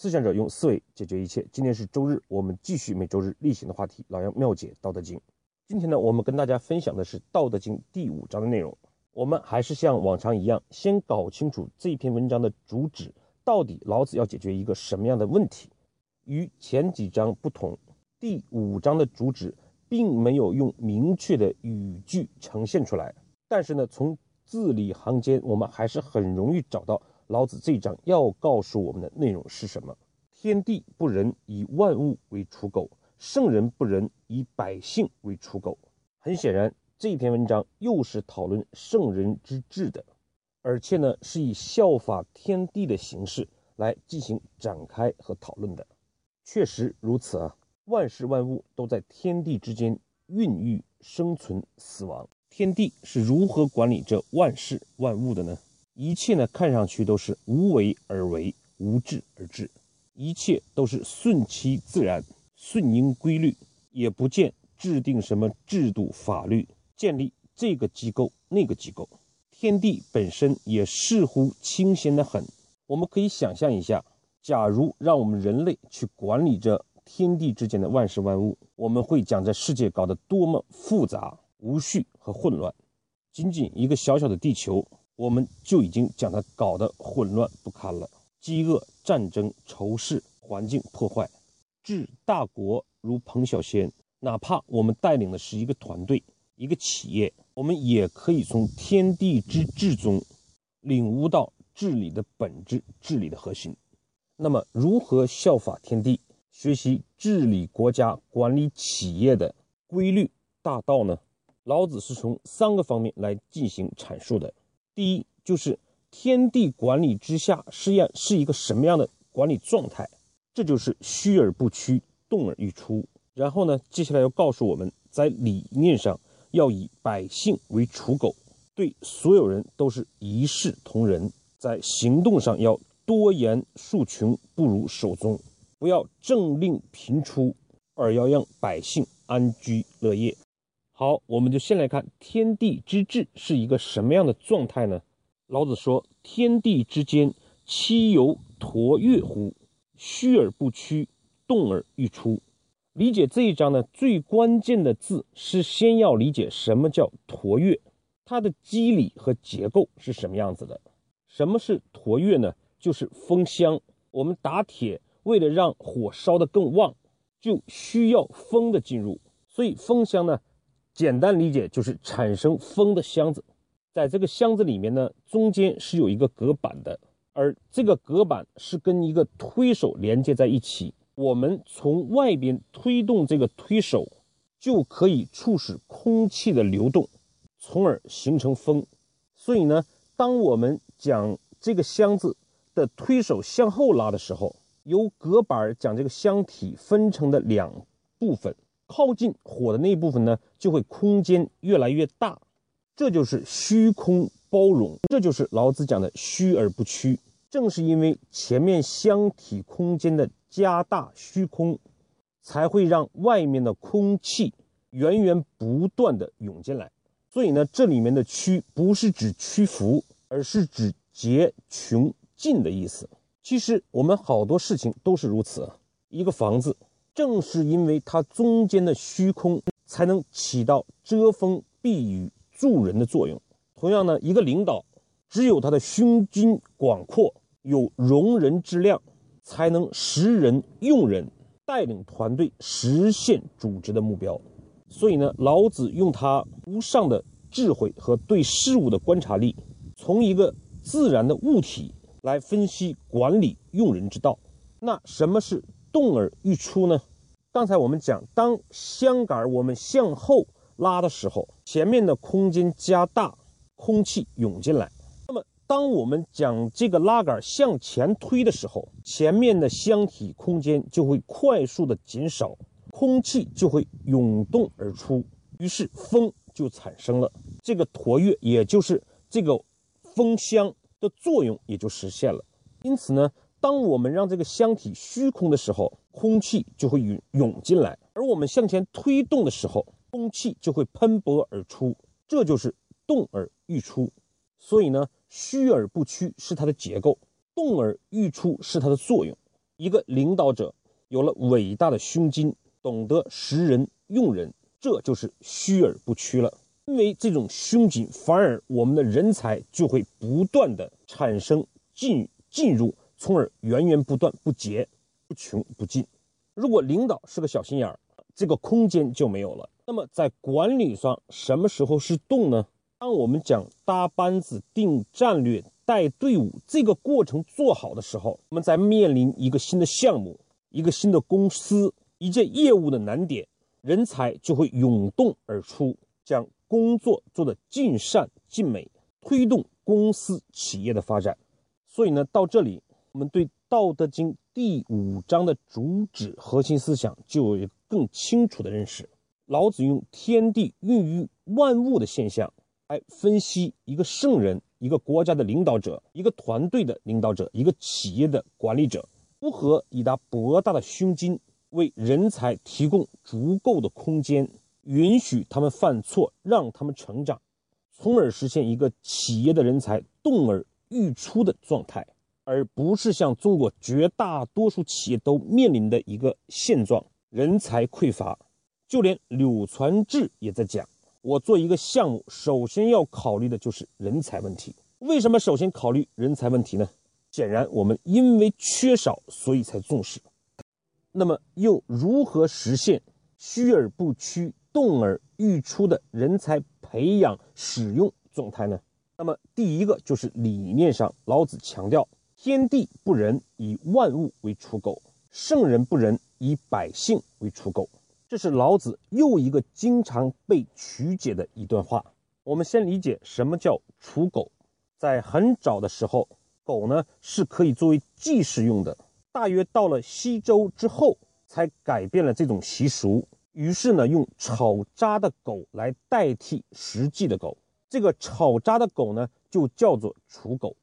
思想者用思维解决一切。今天是周日，我们继续每周日例行的话题——老杨妙解《道德经》。今天呢，我们跟大家分享的是《道德经》第五章的内容。我们还是像往常一样，先搞清楚这篇文章的主旨，到底老子要解决一个什么样的问题。与前几章不同，第五章的主旨并没有用明确的语句呈现出来，但是呢，从字里行间，我们还是很容易找到老子这一章要告诉我们的内容是什么。天地不仁，以万物为刍狗。圣人不仁，以百姓为刍狗。很显然，这篇文章又是讨论圣人之治的，而且呢，是以效法天地的形式来进行展开和讨论的。确实如此啊，万事万物都在天地之间孕育、生存、死亡。天地是如何管理这万事万物的呢？一切呢，看上去都是无为而为，无治而治，一切都是顺其自然。顺应规律，也不见制定什么制度法律，建立这个机构那个机构。天地本身也似乎清闲得很。我们可以想象一下，假如让我们人类去管理着天地之间的万事万物，我们会将这世界搞得多么复杂、无序和混乱。仅仅一个小小的地球，我们就已经将它搞得混乱不堪了。饥饿、战争、仇视、环境破坏。治大国如烹小鲜，哪怕我们带领的是一个团队、一个企业，我们也可以从天地之治中领悟到治理的本质、治理的核心。那么，如何效法天地，学习治理国家、管理企业的规律大道呢？老子是从三个方面来进行阐述的。第一，就是天地管理之下，试验是一个什么样的管理状态？这就是虚而不屈，动而欲出。然后呢，接下来要告诉我们，在理念上要以百姓为刍狗，对所有人都是一视同仁；在行动上要多言数穷，不如守中，不要政令频出，而要让百姓安居乐业。好，我们就先来看天地之治是一个什么样的状态呢？老子说：“天地之间，其有橐越乎？”虚而不屈，动而欲出。理解这一章呢，最关键的字是先要理解什么叫橐越，它的机理和结构是什么样子的。什么是橐越呢？就是风箱。我们打铁，为了让火烧得更旺，就需要风的进入。所以风箱呢，简单理解就是产生风的箱子。在这个箱子里面呢，中间是有一个隔板的。而这个隔板是跟一个推手连接在一起，我们从外边推动这个推手，就可以促使空气的流动，从而形成风。所以呢，当我们将这个箱子的推手向后拉的时候，由隔板将这个箱体分成的两部分，靠近火的那一部分呢，就会空间越来越大，这就是虚空。包容，这就是老子讲的虚而不屈。正是因为前面箱体空间的加大虚空，才会让外面的空气源源不断的涌进来。所以呢，这里面的屈不是指屈服，而是指竭穷尽的意思。其实我们好多事情都是如此。一个房子，正是因为它中间的虚空，才能起到遮风避雨、助人的作用。同样呢，一个领导只有他的胸襟广阔，有容人之量，才能识人用人，带领团队实现组织的目标。所以呢，老子用他无上的智慧和对事物的观察力，从一个自然的物体来分析管理用人之道。那什么是动而欲出呢？刚才我们讲，当箱杆我们向后拉的时候，前面的空间加大。空气涌进来，那么当我们将这个拉杆向前推的时候，前面的箱体空间就会快速的减少，空气就会涌动而出，于是风就产生了。这个驼跃，也就是这个风箱的作用也就实现了。因此呢，当我们让这个箱体虚空的时候，空气就会涌涌进来；而我们向前推动的时候，空气就会喷薄而出。这就是动而。欲出，所以呢，虚而不屈是它的结构，动而欲出是它的作用。一个领导者有了伟大的胸襟，懂得识人用人，这就是虚而不屈了。因为这种胸襟，反而我们的人才就会不断的产生进进入，从而源源不断、不竭、不穷不尽。如果领导是个小心眼儿，这个空间就没有了。那么在管理上，什么时候是动呢？当我们讲搭班子、定战略、带队伍这个过程做好的时候，我们在面临一个新的项目、一个新的公司、一件业务的难点，人才就会涌动而出，将。工作做得尽善尽美，推动公司企业的发展。所以呢，到这里，我们对《道德经》第五章的主旨核心思想就有一个更清楚的认识。老子用天地孕育万物的现象来分析一个圣人、一个国家的领导者、一个团队的领导者、一个企业的管理者，如何以他博大的胸襟为人才提供足够的空间。允许他们犯错，让他们成长，从而实现一个企业的人才动而欲出的状态，而不是像中国绝大多数企业都面临的一个现状：人才匮乏。就连柳传志也在讲，我做一个项目，首先要考虑的就是人才问题。为什么首先考虑人才问题呢？显然，我们因为缺少，所以才重视。那么，又如何实现虚而不屈？动而愈出的人才培养使用状态呢？那么第一个就是理念上，老子强调天地不仁，以万物为刍狗；圣人不仁，以百姓为刍狗。这是老子又一个经常被曲解的一段话。我们先理解什么叫刍狗。在很早的时候，狗呢是可以作为祭祀用的，大约到了西周之后，才改变了这种习俗。于是呢，用炒渣的狗来代替实际的狗，这个炒渣的狗呢，就叫做刍狗。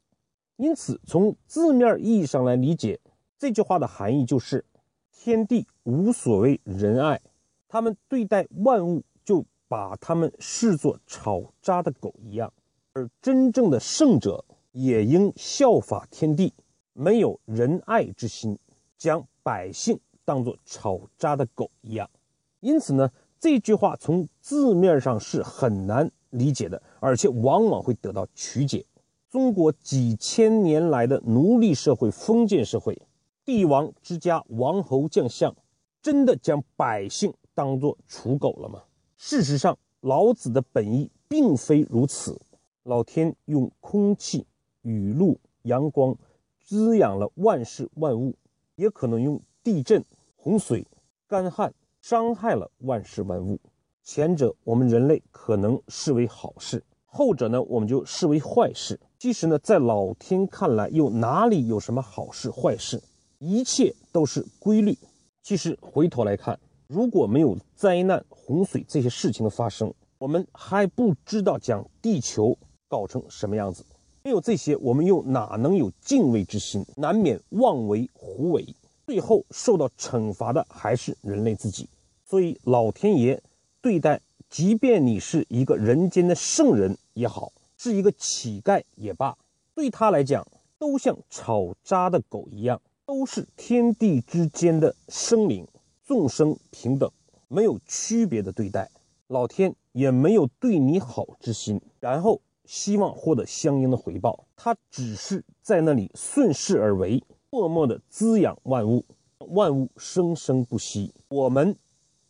因此，从字面意义上来理解这句话的含义，就是天地无所谓仁爱，他们对待万物就把他们视作炒渣的狗一样，而真正的圣者也应效法天地，没有仁爱之心，将百姓当作炒渣的狗一样。因此呢，这句话从字面上是很难理解的，而且往往会得到曲解。中国几千年来的奴隶社会、封建社会，帝王之家、王侯将相，真的将百姓当作刍狗了吗？事实上，老子的本意并非如此。老天用空气、雨露、阳光滋养了万事万物，也可能用地震、洪水、干旱。伤害了万事万物，前者我们人类可能视为好事，后者呢我们就视为坏事。其实呢，在老天看来，又哪里有什么好事坏事？一切都是规律。其实回头来看，如果没有灾难、洪水这些事情的发生，我们还不知道将地球搞成什么样子。没有这些，我们又哪能有敬畏之心？难免妄为胡为。最后受到惩罚的还是人类自己，所以老天爷对待，即便你是一个人间的圣人也好，是一个乞丐也罢，对他来讲，都像炒渣的狗一样，都是天地之间的生灵，众生平等，没有区别的对待，老天也没有对你好之心，然后希望获得相应的回报，他只是在那里顺势而为。默默的滋养万物，万物生生不息。我们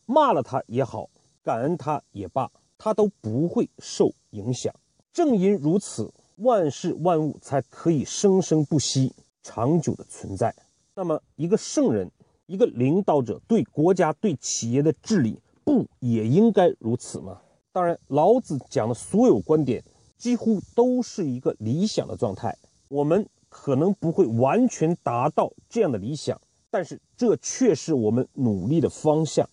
骂了他也好，感恩他也罢，他都不会受影响。正因如此，万事万物才可以生生不息、长久的存在。那么，一个圣人、一个领导者对国家、对企业的治理，不也应该如此吗？当然，老子讲的所有观点，几乎都是一个理想的状态。我们。可能不会完全达到这样的理想，但是这却是我们努力的方向。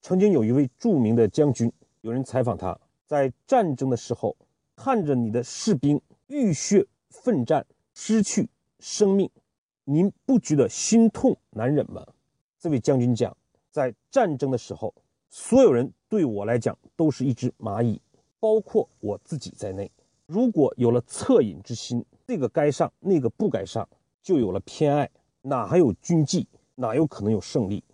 曾经有一位著名的将军，有人采访他，在战争的时候，看着你的士兵浴血奋战，失去生命，您不觉得心痛难忍吗？这位将军讲，在战争的时候，所有人对我来讲都是一只蚂蚁，包括我自己在内。如果有了恻隐之心，这个该上，那个不该上，就有了偏爱。哪还有军纪？哪有可能有胜利？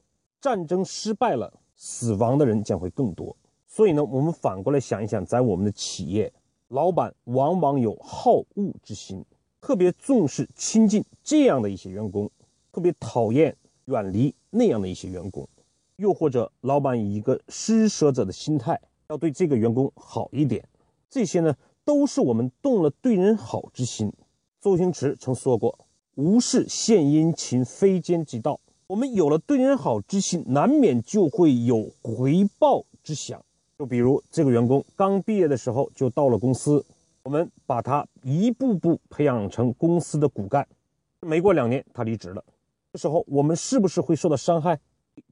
战争失败了，死亡的人将会更多。所以呢，我们反过来想一想，在我们的企业，老板往往有好恶之心，特别重视亲近这样的一些员工，特别讨厌远离那样的一些员工。又或者，老板以一个施舍者的心态，要对这个员工好一点。这些呢，都是我们动了对人好之心。周星驰曾说过：“无事献殷勤，非奸即盗。”我们有了对人好之心，难免就会有回报之想。就比如这个员工刚毕业的时候就到了公司，我们把他一步步培养成公司的骨干。没过两年，他离职了。这时候我们是不是会受到伤害？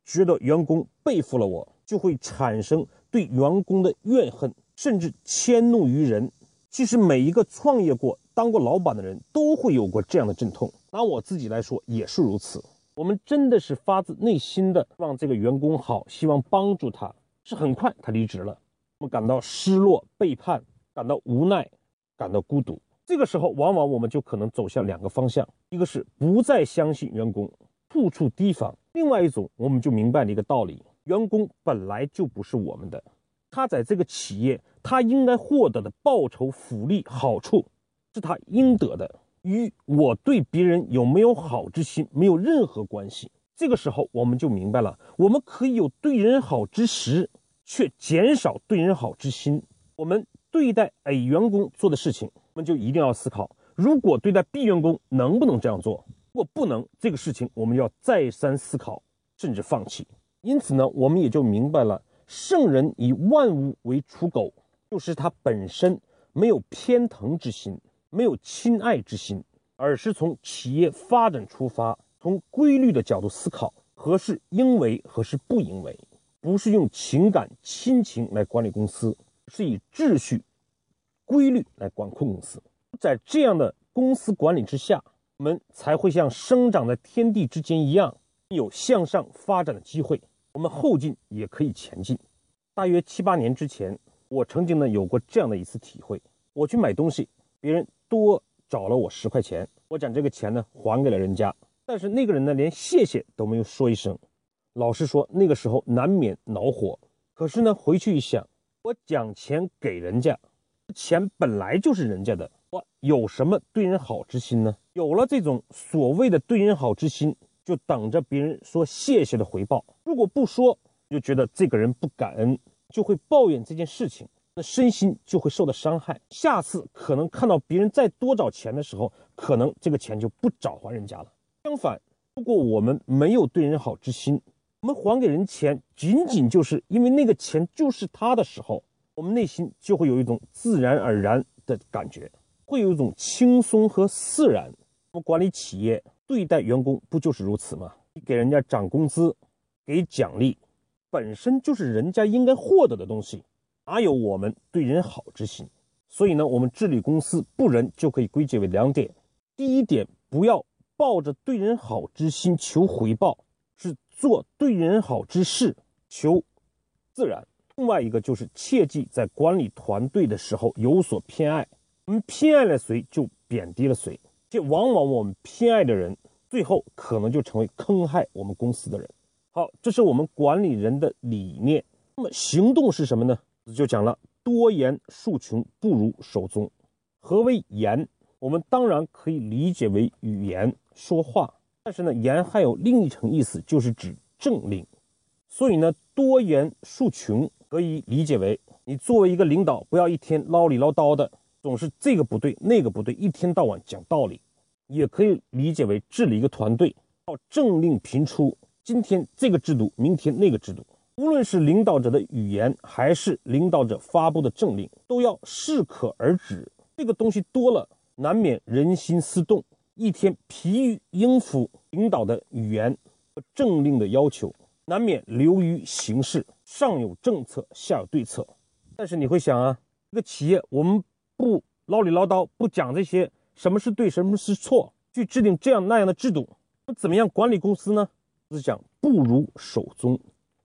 觉得员工背负了我，就会产生对员工的怨恨，甚至迁怒于人。其实每一个创业过、当过老板的人都会有过这样的阵痛。拿我自己来说，也是如此。我们真的是发自内心的希望这个员工好，希望帮助他，是很快他离职了，我们感到失落、背叛，感到无奈，感到孤独。这个时候，往往我们就可能走向两个方向：一个是不再相信员工，处处提防；另外一种，我们就明白了一个道理：员工本来就不是我们的，他在这个企业，他应该获得的报酬、福利、好处，是他应得的。与我对别人有没有好之心没有任何关系。这个时候，我们就明白了，我们可以有对人好之时，却减少对人好之心。我们对待 A 员工做的事情，我们就一定要思考：如果对待 B 员工，能不能这样做？如果不能，这个事情我们要再三思考，甚至放弃。因此呢，我们也就明白了，圣人以万物为刍狗，就是他本身没有偏疼之心。没有亲爱之心，而是从企业发展出发，从规律的角度思考何事应为，何事不应为，不是用情感、亲情来管理公司，是以秩序、规律来管控公司。在这样的公司管理之下，我们才会像生长在天地之间一样，有向上发展的机会。我们后进也可以前进。大约七八年之前，我曾经呢有过这样的一次体会：我去买东西，别人。多找了我十块钱，我将这个钱呢还给了人家，但是那个人呢连谢谢都没有说一声。老实说，那个时候难免恼火。可是呢，回去一想，我讲钱给人家，钱本来就是人家的，我有什么对人好之心呢？有了这种所谓的对人好之心，就等着别人说谢谢的回报。如果不说，就觉得这个人不感恩，就会抱怨这件事情。那身心就会受到伤害，下次可能看到别人再多找钱的时候，可能这个钱就不找还人家了。相反，如果我们没有对人好之心，我们还给人钱，仅仅就是因为那个钱就是他的时候，我们内心就会有一种自然而然的感觉，会有一种轻松和自然。我们管理企业，对待员工不就是如此吗？你给人家涨工资，给奖励，本身就是人家应该获得的东西。哪有我们对人好之心？所以呢，我们治理公司不仁就可以归结为两点：第一点，不要抱着对人好之心求回报，做对人好之事求自然；另外一个就是切记在管理团队的时候有所偏爱，我们偏爱了谁就贬低了谁，且往往我们偏爱的人，最后可能就成为坑害我们公司的人。好，这是我们管理人的理念。那么行动是什么呢？就讲了，多言数穷，不如守中。何为言？我们当然可以理解为语言说话，但是呢，言还有另一层意思，就是指政令。所以呢，多言数穷可以理解为，你作为一个领导，不要一天唠里唠叨的，总是这个不对那个不对，一天到晚讲道理。也可以理解为治理一个团队，要政令频出，今天这个制度，明天那个制度。无论是领导者的语言，还是领导者发布的政令，都要适可而止。这个东西多了，难免人心思动，一天疲于应付领导的语言和政令的要求，难免流于形式。上有政策，下有对策。但是你会想啊，一个企业，我们不唠里唠叨，不讲这些什么是对，什么是错，去制定这样那样的制度，那怎么样管理公司呢？是讲不如守中。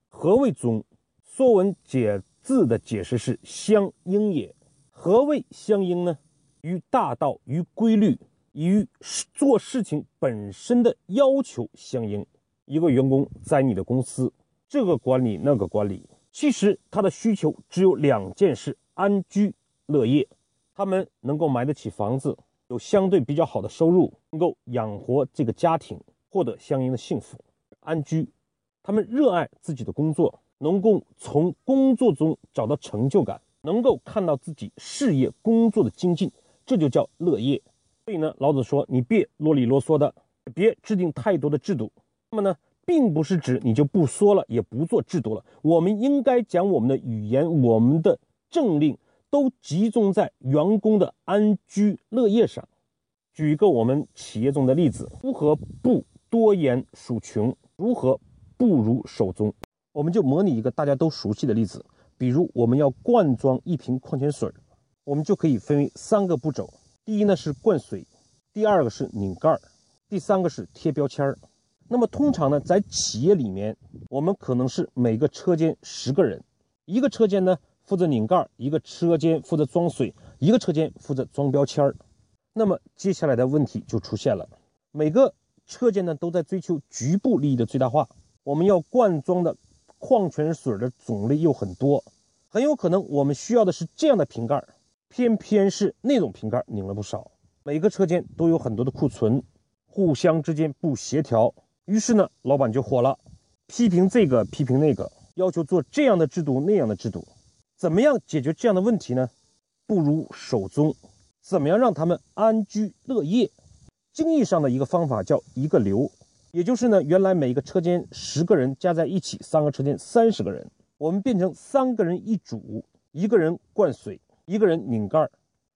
何谓宗？《说文解字》的解释是相应也。何谓相应呢？于大道，于规律，与做事情本身的要求相应。一个员工在你的公司，这个管理那个管理，其实他的需求只有两件事：安居乐业。他们能够买得起房子，有相对比较好的收入，能够养活这个家庭，获得相应的幸福、安居。他们热爱自己的工作，能够从工作中找到成就感，能够看到自己事业工作的精进，这就叫乐业。所以呢，老子说你别啰里啰嗦的，别制定太多的制度。那么呢，并不是指你就不说了，也不做制度了。我们应该将我们的语言、我们的政令。都集中在员工的安居乐业上。举一个我们企业中的例子：如何不多言数穷？如何不如守中？我们就模拟一个大家都熟悉的例子，比如我们要灌装一瓶矿泉水，我们就可以分为三个步骤：第一呢是灌水，第二个是拧盖儿，第三个是贴标签儿。那么通常呢，在企业里面，我们可能是每个车间十个人，一个车间呢。负责拧盖儿，一个车间负责装水，一个车间负责装标签儿。那么接下来的问题就出现了，每个车间呢都在追求局部利益的最大化。我们要灌装的矿泉水的种类又很多，很有可能我们需要的是这样的瓶盖儿，偏偏是那种瓶盖拧了不少。每个车间都有很多的库存，互相之间不协调。于是呢，老板就火了，批评这个，批评那个，要求做这样的制度，那样的制度。怎么样解决这样的问题呢？不如守中。怎么样让他们安居乐业？经济上的一个方法叫一个流，也就是呢，原来每个车间十个人加在一起，三个车间三十个人，我们变成三个人一组，一个人灌水，一个人拧盖儿，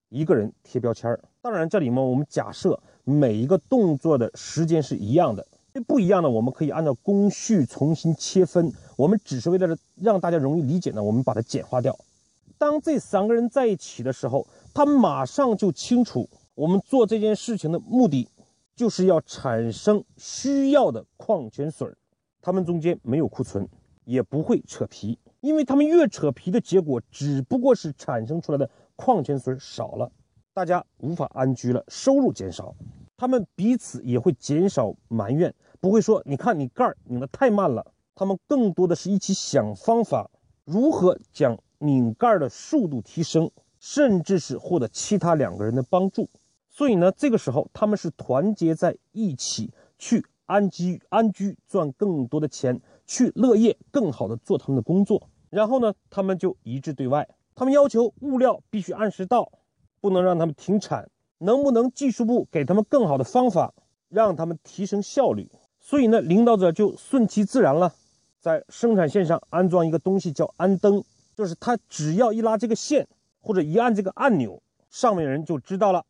一个人贴标签儿当然，这里面我们假设每一个动作的时间是一样的。这不一样的，我们可以按照工序重新切分。我们只是为了让大家容易理解呢，我们把它简化掉。当这三个人在一起的时候，他马上就清楚，我们做这件事情的目的就是要产生需要的矿泉水。他们中间没有库存，也不会扯皮，因为他们越扯皮的结果，只不过是产生出来的矿泉水少了，大家无法安居了，收入减少，他们彼此也会减少埋怨。不会说，你看你盖儿拧得太慢了。他们更多的是一起想方法，如何将拧盖的速度提升，甚至是获得其他两个人的帮助。所以呢，这个时候他们是团结在一起去安居安居，赚更多的钱，去乐业，更好的做他们的工作。然后呢，他们就一致对外，他们要求物料必须按时到，不能让他们停产。能不能技术部给他们更好的方法，让他们提升效率？所以呢，领导者就顺其自然了，在生产线上安装一个东西叫安灯，就是他只要一拉这个线或者一按这个按钮，上面人就知道了，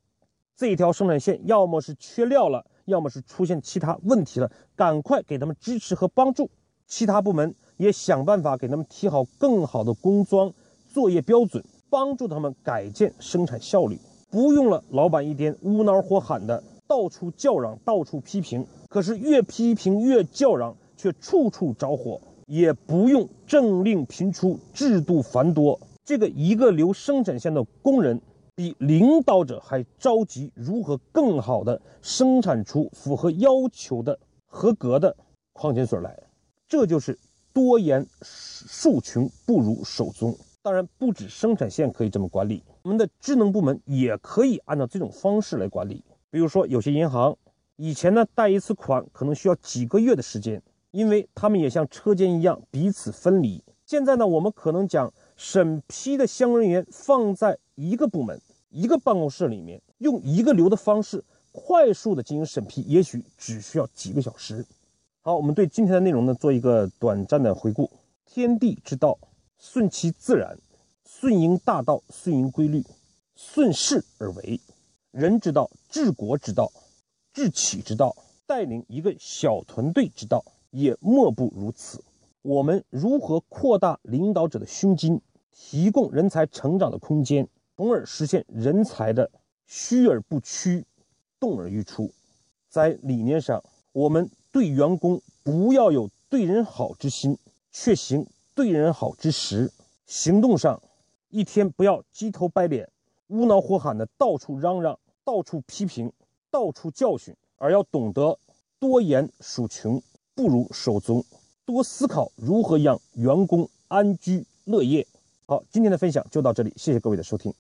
这一条生产线要么是缺料了，要么是出现其他问题了，赶快给他们支持和帮助。其他部门也想办法给他们提好更好的工装作业标准，帮助他们改建生产效率。不用了，老板一天无脑火喊的。到处叫嚷，到处批评，可是越批评越叫嚷，却处处着火，也不用政令频出，制度繁多。这个一个流生产线的工人，比领导者还着急如何更好的生产出符合要求的合格的矿泉水来。这就是多言数穷，不如守中。当然，不止生产线可以这么管理，我们的职能部门也可以按照这种方式来管理。比如说，有些银行以前呢贷一次款可能需要几个月的时间，因为他们也像车间一样彼此分离。现在呢，我们可能将审批的相关人员放在一个部门、一个办公室里面，用一个流的方式快速的进行审批，也许只需要几个小时。好，我们对今天的内容呢做一个短暂的回顾：天地之道，顺其自然，顺应大道，顺应规律，顺势而为。人之道，治国之道，治企之道，带领一个小团队之道，也莫不如此。我们如何扩大领导者的胸襟，提供人才成长的空间，从而实现人才的虚而不屈，动而愈出？在理念上，我们对员工不要有对人好之心，却行对人好之实；行动上，一天不要鸡头白脸、无脑火喊的到处嚷嚷。到处批评，到。处教训，而要懂得多言属穷，不如守宗，多思考如何让员工安居乐业。好，今天的分享就到这里，谢谢各位的收听。